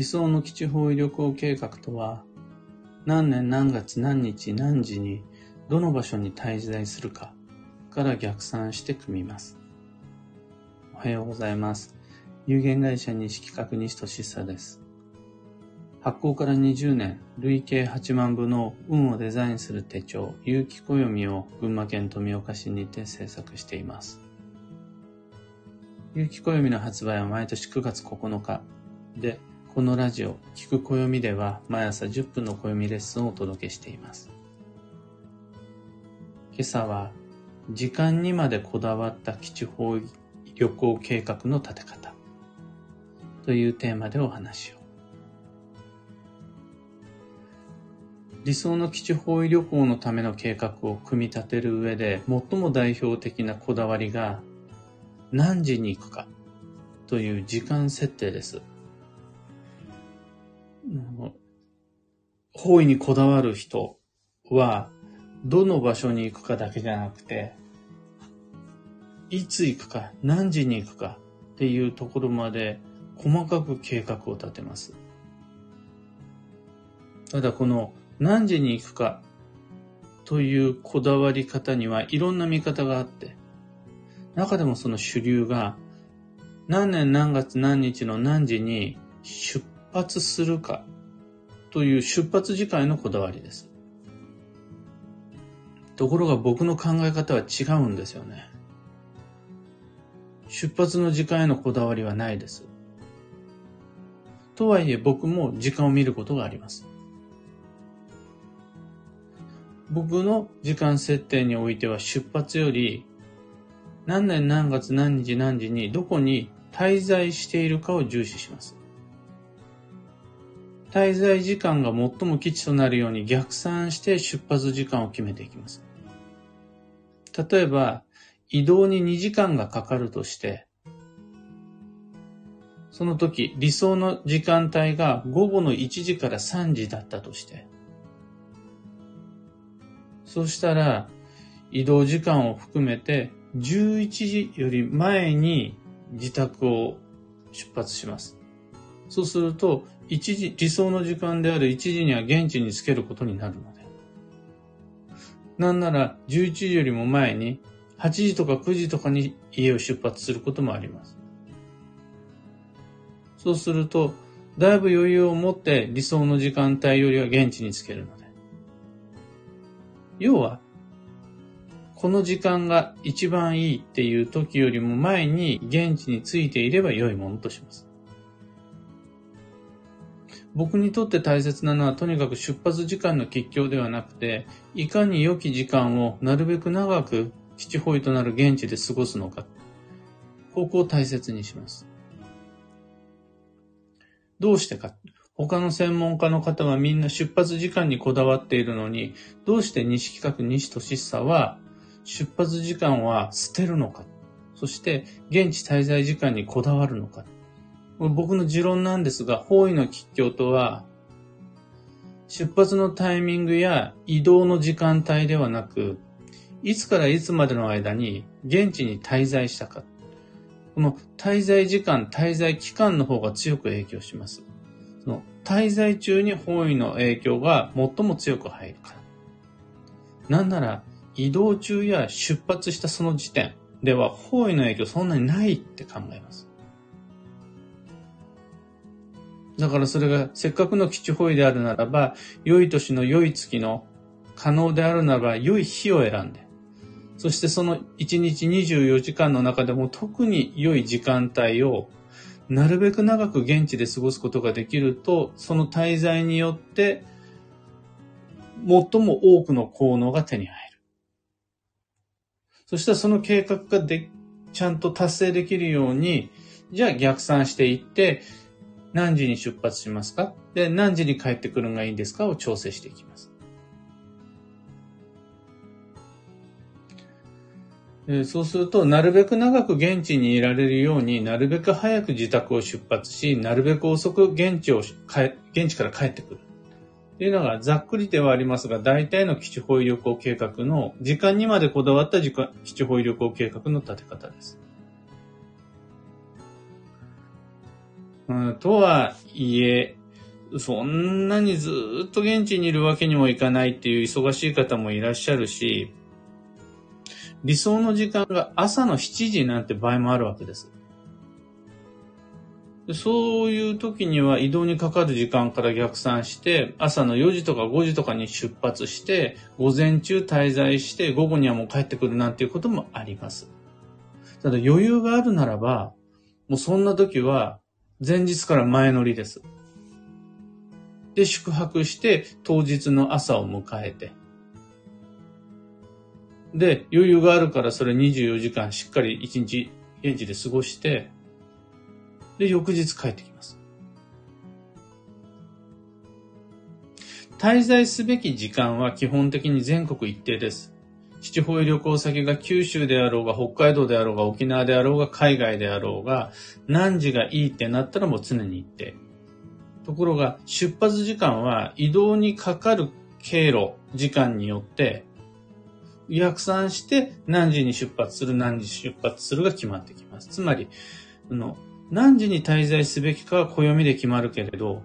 理想の基地方位旅行計画とは、何年何月何日何時にどの場所に滞在するかから逆算して組みます。おはようございます。有限会社西企画西俊久です。発行から20年、累計8万部の運をデザインする手帳、有機暦を群馬県富岡市にて制作しています。有機暦の発売は毎年9月9日で、このラジオ、聞く暦では毎朝10分の暦レッスンをお届けしています。今朝は、時間にまでこだわった基地方旅行計画の立て方というテーマでお話を。理想の基地方位旅行のための計画を組み立てる上で最も代表的なこだわりが何時に行くかという時間設定です。方位にこだわる人はどの場所に行くかだけじゃなくていつ行くか何時に行くかっていうところまで細かく計画を立てます。ただこの何時に行くかというこだわり方にはいろんな見方があって、中でもその主流が何年何月何日の何時に出発するかという出発時間へのこだわりです。ところが僕の考え方は違うんですよね。出発の時間へのこだわりはないです。とはいえ僕も時間を見ることがあります。僕の時間設定においては出発より何年何月何日何時にどこに滞在しているかを重視します。滞在時間が最も基地となるように逆算して出発時間を決めていきます。例えば、移動に2時間がかかるとして、その時理想の時間帯が午後の1時から3時だったとして、そうしたら、移動時間を含めて、11時より前に自宅を出発します。そうすると、1時、理想の時間である1時には現地につけることになるので。なんなら、11時よりも前に、8時とか9時とかに家を出発することもあります。そうすると、だいぶ余裕を持って理想の時間帯よりは現地につけるので。要は、この時間が一番いいっていう時よりも前に現地についていれば良いものとします。僕にとって大切なのはとにかく出発時間の吉祥ではなくて、いかに良き時間をなるべく長く基地保育となる現地で過ごすのか。ここを大切にします。どうしてか。他の専門家の方はみんな出発時間にこだわっているのに、どうして西企画西俊久は出発時間は捨てるのか、そして現地滞在時間にこだわるのか。僕の持論なんですが、方位の吉祥とは、出発のタイミングや移動の時間帯ではなく、いつからいつまでの間に現地に滞在したか。この滞在時間、滞在期間の方が強く影響します。その滞在中に方位の影響が最も強く入るから。なんなら、移動中や出発したその時点では方位の影響そんなにないって考えます。だからそれがせっかくの基地方位であるならば、良い年の良い月の可能であるならば良い日を選んで、そしてその1日24時間の中でも特に良い時間帯をなるべく長く現地で過ごすことができると、その滞在によって、最も多くの効能が手に入る。そしたらその計画がで、ちゃんと達成できるように、じゃあ逆算していって、何時に出発しますか？で、何時に帰ってくるのがいいんですか？を調整していきます。そうすると、なるべく長く現地にいられるようになるべく早く自宅を出発し、なるべく遅く現地を、現地から帰ってくる。っていうのがざっくりではありますが、大体の基地保位旅行計画の、時間にまでこだわった基地保位旅行計画の立て方です。うん、とはいえ、そんなにずっと現地にいるわけにもいかないっていう忙しい方もいらっしゃるし、理想の時間が朝の7時なんて場合もあるわけです。そういう時には移動にかかる時間から逆算して、朝の4時とか5時とかに出発して、午前中滞在して、午後にはもう帰ってくるなんていうこともあります。ただ余裕があるならば、もうそんな時は前日から前乗りです。で、宿泊して当日の朝を迎えて。で、余裕があるからそれ24時間しっかり1日現地で過ごして、で、翌日帰ってきます。滞在すべき時間は基本的に全国一定です。地方旅行先が九州であろうが、北海道であろうが、沖縄であろうが、海外であろうが、何時がいいってなったらもう常に一定。ところが、出発時間は移動にかかる経路、時間によって、逆算して何時に出発する、何時出発するが決まってきます。つまり、の何時に滞在すべきかは暦で決まるけれど、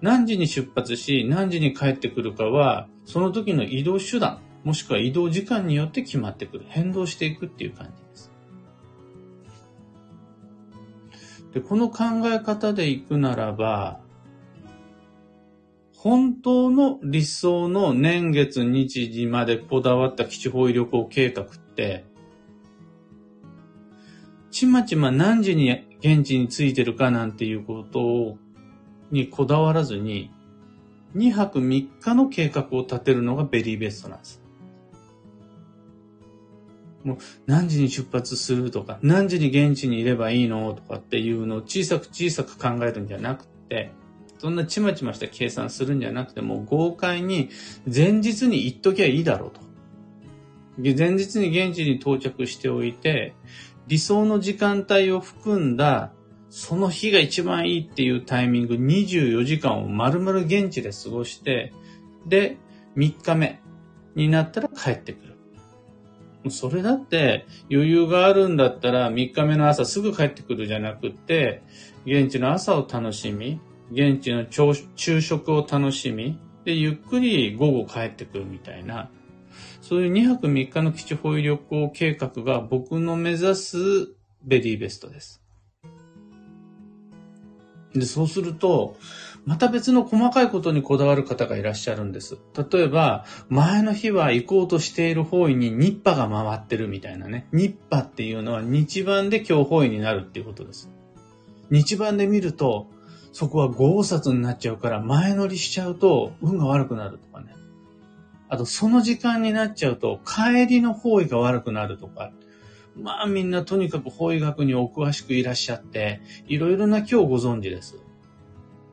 何時に出発し、何時に帰ってくるかは、その時の移動手段、もしくは移動時間によって決まってくる。変動していくっていう感じです。で、この考え方でいくならば、本当の理想の年月日時までこだわった基地方位旅行計画って、ちまちま何時に現地に着いてるかなんていうことにこだわらずに、2泊3日の計画を立てるのがベリーベストなんです。もう何時に出発するとか、何時に現地にいればいいのとかっていうのを小さく小さく考えるんじゃなくて、そんなちまちました計算するんじゃなくて、もう豪快に前日に行っときゃいいだろうと。前日に現地に到着しておいて、理想の時間帯を含んだ、その日が一番いいっていうタイミング、24時間を丸々現地で過ごして、で、3日目になったら帰ってくる。それだって余裕があるんだったら3日目の朝すぐ帰ってくるじゃなくって、現地の朝を楽しみ、現地の昼食を楽しみ、で、ゆっくり午後帰ってくるみたいな、そういう2泊3日の基地保有旅行計画が僕の目指すベリーベストです。で、そうすると、また別の細かいことにこだわる方がいらっしゃるんです。例えば、前の日は行こうとしている方位に日波が回ってるみたいなね。日波っていうのは日番で今日方位になるっていうことです。日番で見ると、そこは豪札になっちゃうから前乗りしちゃうと運が悪くなるとかね。あと、その時間になっちゃうと、帰りの方位が悪くなるとか、まあみんなとにかく方位学にお詳しくいらっしゃって、いろいろな今日ご存知です。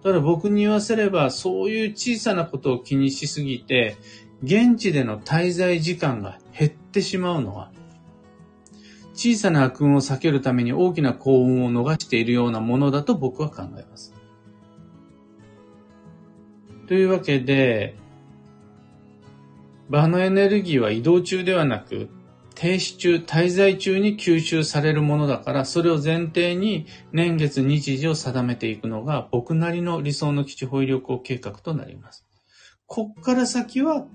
ただ僕に言わせれば、そういう小さなことを気にしすぎて、現地での滞在時間が減ってしまうのは、小さな悪運を避けるために大きな幸運を逃しているようなものだと僕は考えます。というわけで、場のエネルギーは移動中ではなく、停止中、滞在中に吸収されるものだから、それを前提に年月日時を定めていくのが僕なりの理想の基地保有旅行計画となります。こっから先は、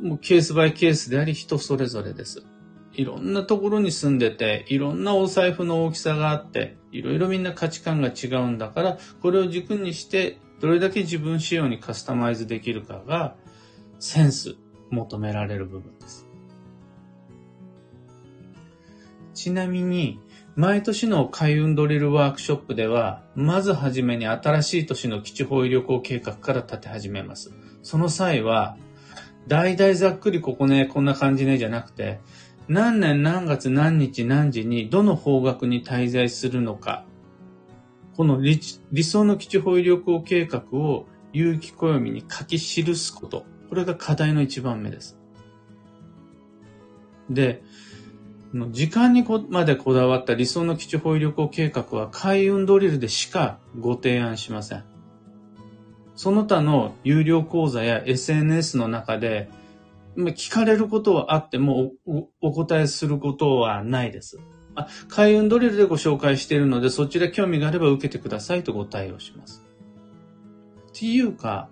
もうケースバイケースであり人それぞれです。いろんなところに住んでて、いろんなお財布の大きさがあって、いろいろみんな価値観が違うんだから、これを軸にして、どれだけ自分仕様にカスタマイズできるかが、センス求められる部分です。ちなみに、毎年の開運ドリルワークショップでは、まずはじめに新しい年の基地方位旅行計画から立て始めます。その際は、大々ざっくりここね、こんな感じね、じゃなくて、何年何月何日何時にどの方角に滞在するのか、この理想の基地方位旅行計画を有機暦に書き記すこと。これが課題の一番目です。で、時間にまでこだわった理想の基地保有旅行計画は開運ドリルでしかご提案しません。その他の有料講座や SNS の中で、聞かれることはあってもお答えすることはないです。あ、開運ドリルでご紹介しているので、そちら興味があれば受けてくださいとご対応します。っていうか、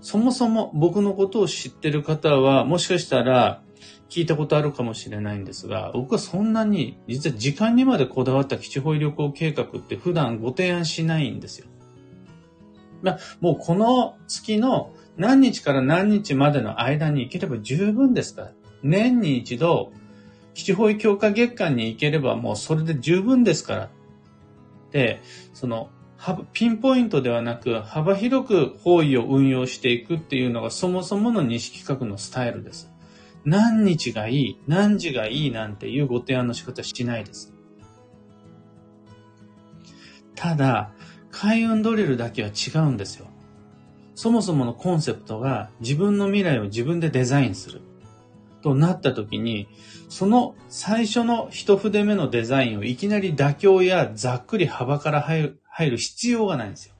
そもそも僕のことを知ってる方は、もしかしたら聞いたことあるかもしれないんですが、僕はそんなに、実は時間にまでこだわった基地保医旅行計画って普段ご提案しないんですよ。まあ、もうこの月の何日から何日までの間に行ければ十分ですから。年に一度基地方位強化月間に行ければもうそれで十分ですから。で、その、ピンポイントではなく幅広く方位を運用していくっていうのがそもそもの西企画のスタイルです。何日がいい、何時がいいなんていうご提案の仕方しないです。ただ、開運ドリルだけは違うんですよ。そもそものコンセプトが自分の未来を自分でデザインする。となった時に、その最初の一筆目のデザインをいきなり妥協やざっくり幅から入る入る必要がないんですよ。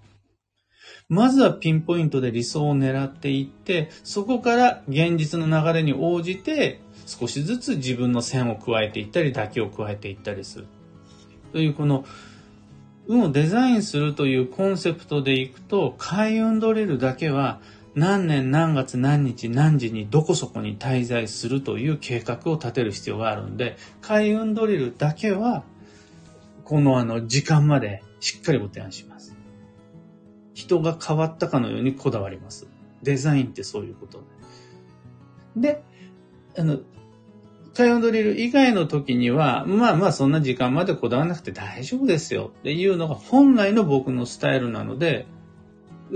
まずはピンポイントで理想を狙っていって、そこから現実の流れに応じて少しずつ自分の線を加えていったり妥協を加えていったりする。というこの運をデザインするというコンセプトでいくと、開運ドリルだけは何年何月何日何時にどこそこに滞在するという計画を立てる必要があるんで、開運ドリルだけは、このあの時間までしっかりご提案します。人が変わったかのようにこだわります。デザインってそういうことで。あの、開運ドリル以外の時には、まあまあそんな時間までこだわらなくて大丈夫ですよっていうのが本来の僕のスタイルなので、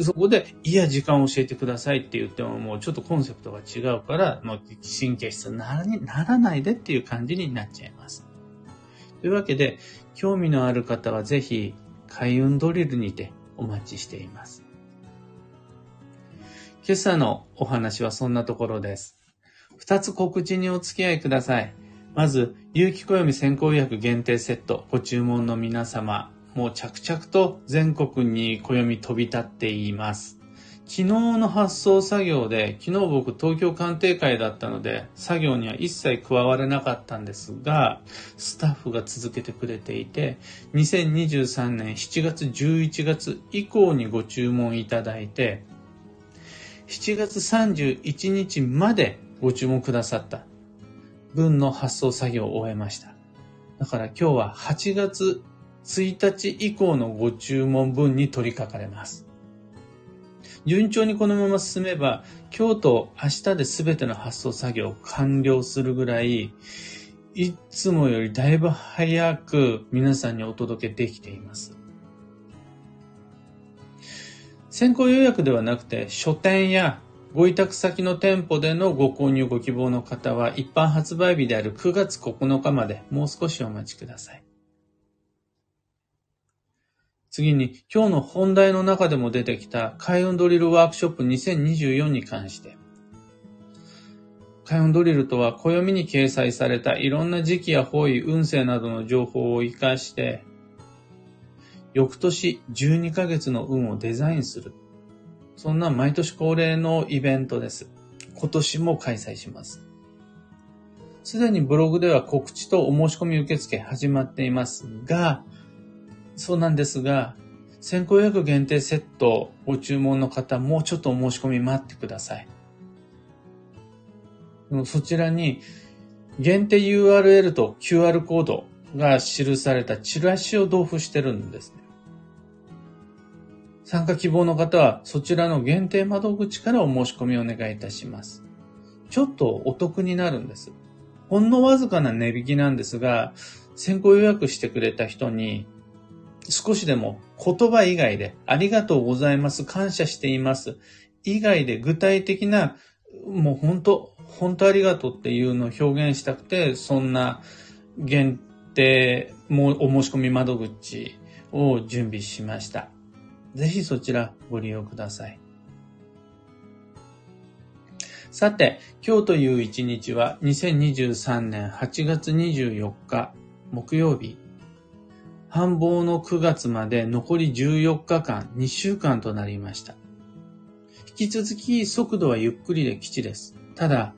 そこで、いや、時間を教えてくださいって言っても、もうちょっとコンセプトが違うから、もう神経質にならならないでっていう感じになっちゃいます。というわけで、興味のある方はぜひ、開運ドリルにてお待ちしています。今朝のお話はそんなところです。二つ告知にお付き合いください。まず、有機暦先行予約限定セットご注文の皆様、もう着々と全国に暦飛び立っています。昨日の発送作業で、昨日僕東京鑑定会だったので、作業には一切加われなかったんですが、スタッフが続けてくれていて、2023年7月11月以降にご注文いただいて、7月31日までご注文くださった分の発送作業を終えました。だから今日は8月1日以降のご注文分に取り掛かれます。順調にこのまま進めば、今日と明日で全ての発送作業を完了するぐらい、いつもよりだいぶ早く皆さんにお届けできています。先行予約ではなくて、書店やご委託先の店舗でのご購入ご希望の方は、一般発売日である9月9日までもう少しお待ちください。次に、今日の本題の中でも出てきた開運ドリルワークショップ2024に関して、開運ドリルとは暦に掲載されたいろんな時期や方位、運勢などの情報を活かして、翌年12ヶ月の運をデザインする。そんな毎年恒例のイベントです。今年も開催します。すでにブログでは告知とお申し込み受付始まっていますが、そうなんですが、先行予約限定セットご注文の方、もうちょっとお申し込み待ってください。そちらに、限定 URL と QR コードが記されたチラシを同封してるんですね。参加希望の方は、そちらの限定窓口からお申し込みをお願いいたします。ちょっとお得になるんです。ほんのわずかな値引きなんですが、先行予約してくれた人に少しでも言葉以外でありがとうございます、感謝しています、以外で具体的な、もう本当、本当ありがとうっていうのを表現したくて、そんな限定、もお申し込み窓口を準備しました。ぜひそちらご利用ください。さて、今日という一日は2023年8月24日木曜日繁忙の9月まで残り14日間、2週間となりました。引き続き速度はゆっくりで基地です。ただ、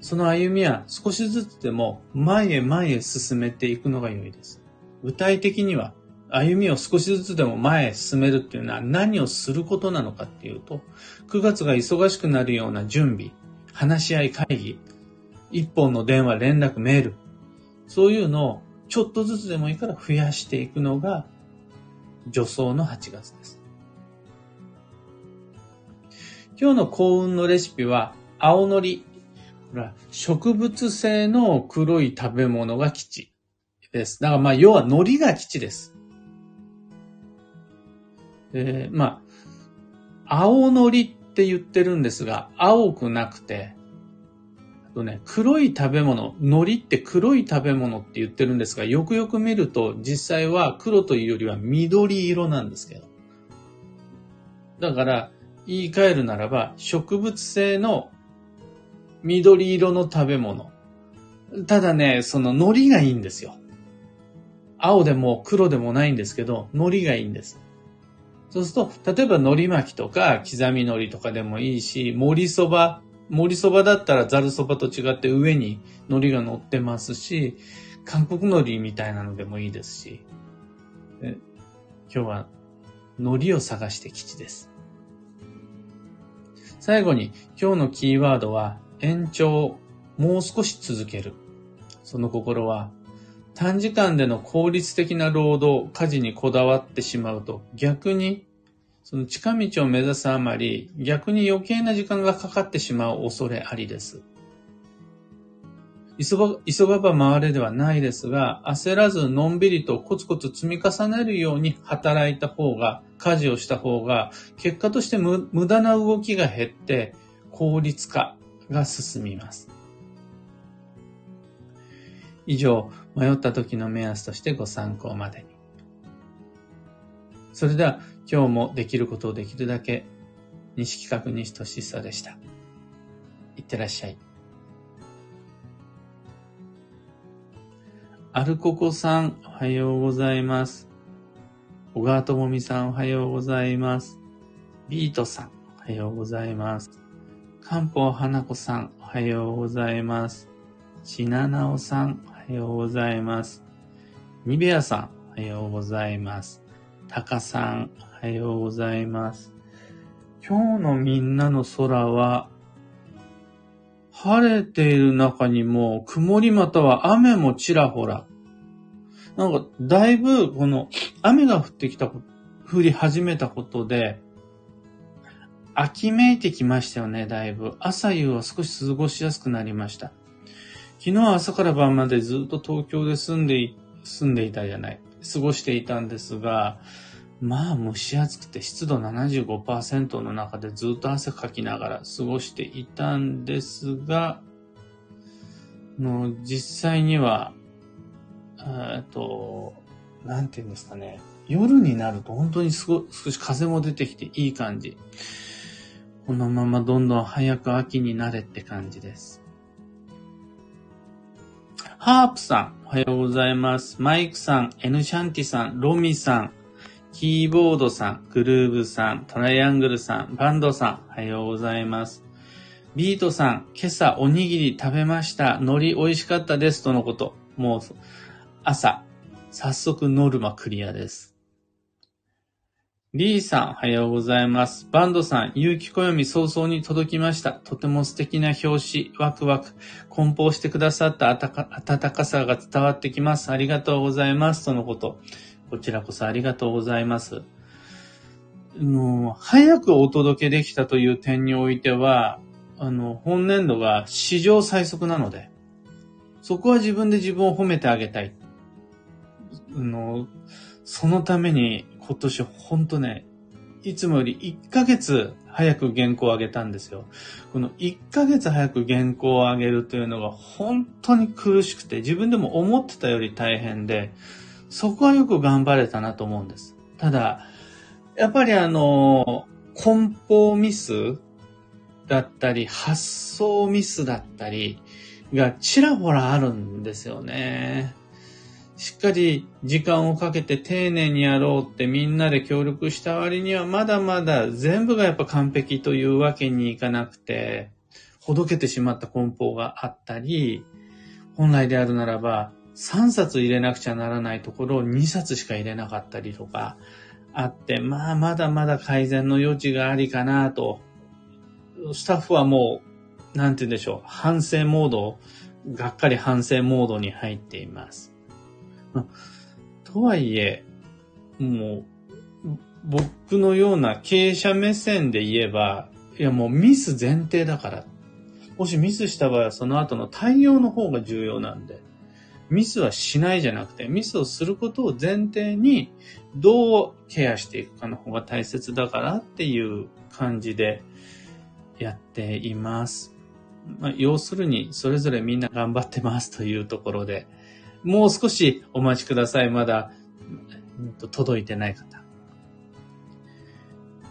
その歩みは少しずつでも前へ前へ進めていくのが良いです。具体的には歩みを少しずつでも前へ進めるっていうのは何をすることなのかっていうと、9月が忙しくなるような準備、話し合い会議、一本の電話、連絡、メール、そういうのをちょっとずつでもいいから増やしていくのが助走の8月です。今日の幸運のレシピは青のり。植物性の黒い食べ物が基地です。だからまあ要は海苔が基地です。で、まあ、青のりって言ってるんですが、青くなくて、とね、黒い食べ物、海苔って黒い食べ物って言ってるんですが、よくよく見ると実際は黒というよりは緑色なんですけど。だから、言い換えるならば、植物性の緑色の食べ物。ただね、その海苔がいいんですよ。青でも黒でもないんですけど、海苔がいいんです。そうすると、例えば海苔巻きとか刻み海苔とかでもいいし、盛りそば、盛りそばだったらざるそばと違って上に海苔が乗ってますし、韓国海苔みたいなのでもいいですし、今日は海苔を探して基地です。最後に今日のキーワードは延長、もう少し続ける。その心は短時間での効率的な労働、家事にこだわってしまうと逆にその近道を目指すあまり逆に余計な時間がかかってしまう恐れありです。急が急がば回れではないですが、焦らずのんびりとコツコツ積み重ねるように働いた方が、家事をした方が、結果として無駄な動きが減って効率化が進みます。以上、迷った時の目安としてご参考までに。それでは、今日もできることをできるだけ、西企画西俊久でした。いってらっしゃい。アルココさん、おはようございます。小川智美さん、おはようございます。ビートさん、おはようございます。漢方花子さん、おはようございます。しななおさん、おはようございます。ニベアさん、おはようございます。タカさん、おはようございます。今日のみんなの空は、晴れている中にも曇りまたは雨もちらほら。なんか、だいぶ、この、雨が降ってきた、降り始めたことで、秋めいてきましたよね、だいぶ。朝夕は少し過ごしやすくなりました。昨日は朝から晩までずっと東京で住んで、住んでいたじゃない。過ごしていたんですが、まあ蒸し暑くて湿度75%の中でずっと汗かきながら過ごしていたんですが、の実際には、えっと、なんて言うんですかね。夜になると本当に少し風も出てきていい感じ。このままどんどん早く秋になれって感じです。ハープさん、おはようございます。マイクさん、エヌシャンティさん、ロミさん、キーボードさん、グルーブさん、トライアングルさん、バンドさん、おはようございます。ビートさん、今朝おにぎり食べました。海苔美味しかったです。とのこと。もう、朝、早速ノルマクリアです。リーさん、おはようございます。バンドさん、有機暦早々に届きました。とても素敵な表紙、ワクワク、梱包してくださった温かさが伝わってきます。ありがとうございます。とのこと。こちらこそありがとうございます。もう、早くお届けできたという点においては、あの、本年度が史上最速なので、そこは自分で自分を褒めてあげたい。あの、そのために今年ほんとね、いつもより1ヶ月早く原稿を上げたんですよ。この1ヶ月早く原稿を上げるというのが本当に苦しくて、自分でも思ってたより大変で、そこはよく頑張れたなと思うんです。ただ、やっぱりあの、梱包ミスだったり、発送ミスだったりがちらほらあるんですよね。しっかり時間をかけて丁寧にやろうってみんなで協力した割にはまだまだ全部がやっぱ完璧というわけにいかなくて、ほどけてしまった梱包があったり、本来であるならば、3冊入れなくちゃならないところを2冊しか入れなかったりとかあって、まあまだまだ改善の余地がありかなと。スタッフはもう、なんて言うんでしょう、反省モード、がっかり反省モードに入っています。とはいえ、もう、僕のような経営者目線で言えば、いやもうミス前提だから。もしミスした場合はその後の対応の方が重要なんで。ミスはしないじゃなくて、ミスをすることを前提に、どうケアしていくかの方が大切だからっていう感じでやっています。まあ、要するに、それぞれみんな頑張ってますというところで、もう少しお待ちください。まだ、届いてない方。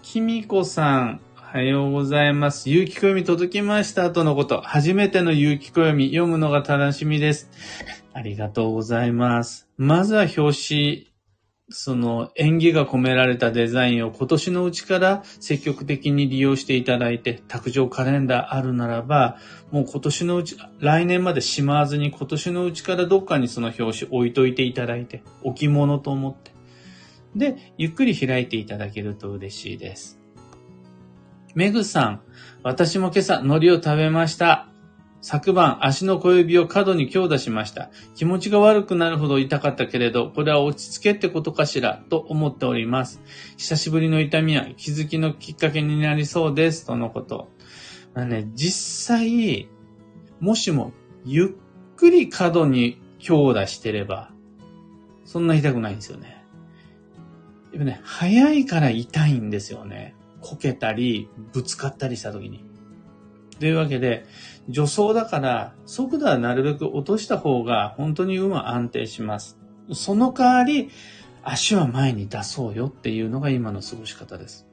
きみこさん、おはようございます。有機暦届きましたとのこと。初めての有機暦読むのが楽しみです。ありがとうございます。まずは表紙、その演技が込められたデザインを今年のうちから積極的に利用していただいて、卓上カレンダーあるならば、もう今年のうち、来年までしまわずに今年のうちからどっかにその表紙置いといていただいて、置物と思って。で、ゆっくり開いていただけると嬉しいです。メグさん、私も今朝海苔を食べました。昨晩足の小指を角に強打しました。気持ちが悪くなるほど痛かったけれど、これは落ち着けってことかしらと思っております。久しぶりの痛みは気づきのきっかけになりそうです。とのこと。まあね、実際、もしもゆっくり角に強打してれば、そんな痛くないんですよね。でもね、早いから痛いんですよね。こけたり、ぶつかったりした時に。というわけで、助走だから、速度はなるべく落とした方が本当に運は安定します。その代わり、足は前に出そうよっていうのが今の過ごし方です。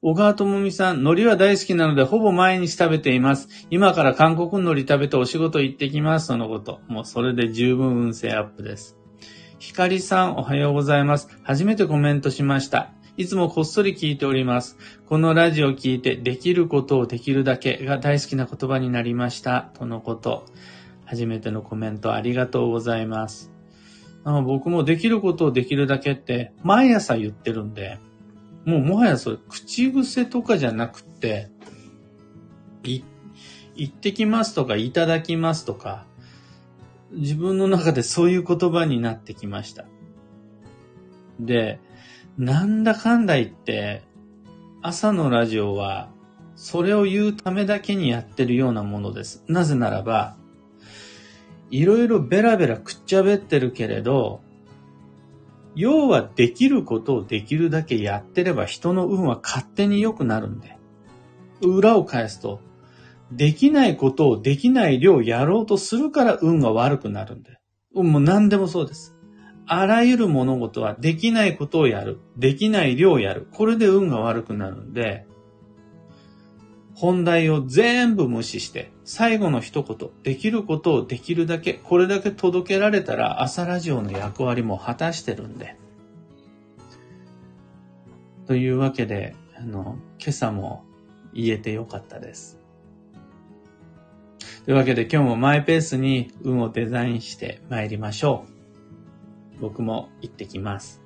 小川智美さん、海苔は大好きなのでほぼ毎日食べています。今から韓国海苔食べてお仕事行ってきます。そのこと。もうそれで十分運勢アップです。ひかりさん、おはようございます。初めてコメントしました。いつもこっそり聞いております。このラジオを聞いて、できることをできるだけが大好きな言葉になりました。とのこと。初めてのコメントありがとうございます。僕もできることをできるだけって毎朝言ってるんで、もうもはやそれ口癖とかじゃなくて、い、行ってきますとかいただきますとか、自分の中でそういう言葉になってきました。で、なんだかんだ言って、朝のラジオは、それを言うためだけにやってるようなものです。なぜならば、いろいろベラベラくっちゃべってるけれど、要はできることをできるだけやってれば人の運は勝手に良くなるんで。裏を返すと、できないことをできない量やろうとするから運が悪くなるんで。もう何でもそうです。あらゆる物事はできないことをやる。できない量をやる。これで運が悪くなるんで、本題を全部無視して、最後の一言、できることをできるだけ、これだけ届けられたら朝ラジオの役割も果たしてるんで。というわけで、あの、今朝も言えてよかったです。というわけで今日もマイペースに運をデザインして参りましょう。僕も行ってきます。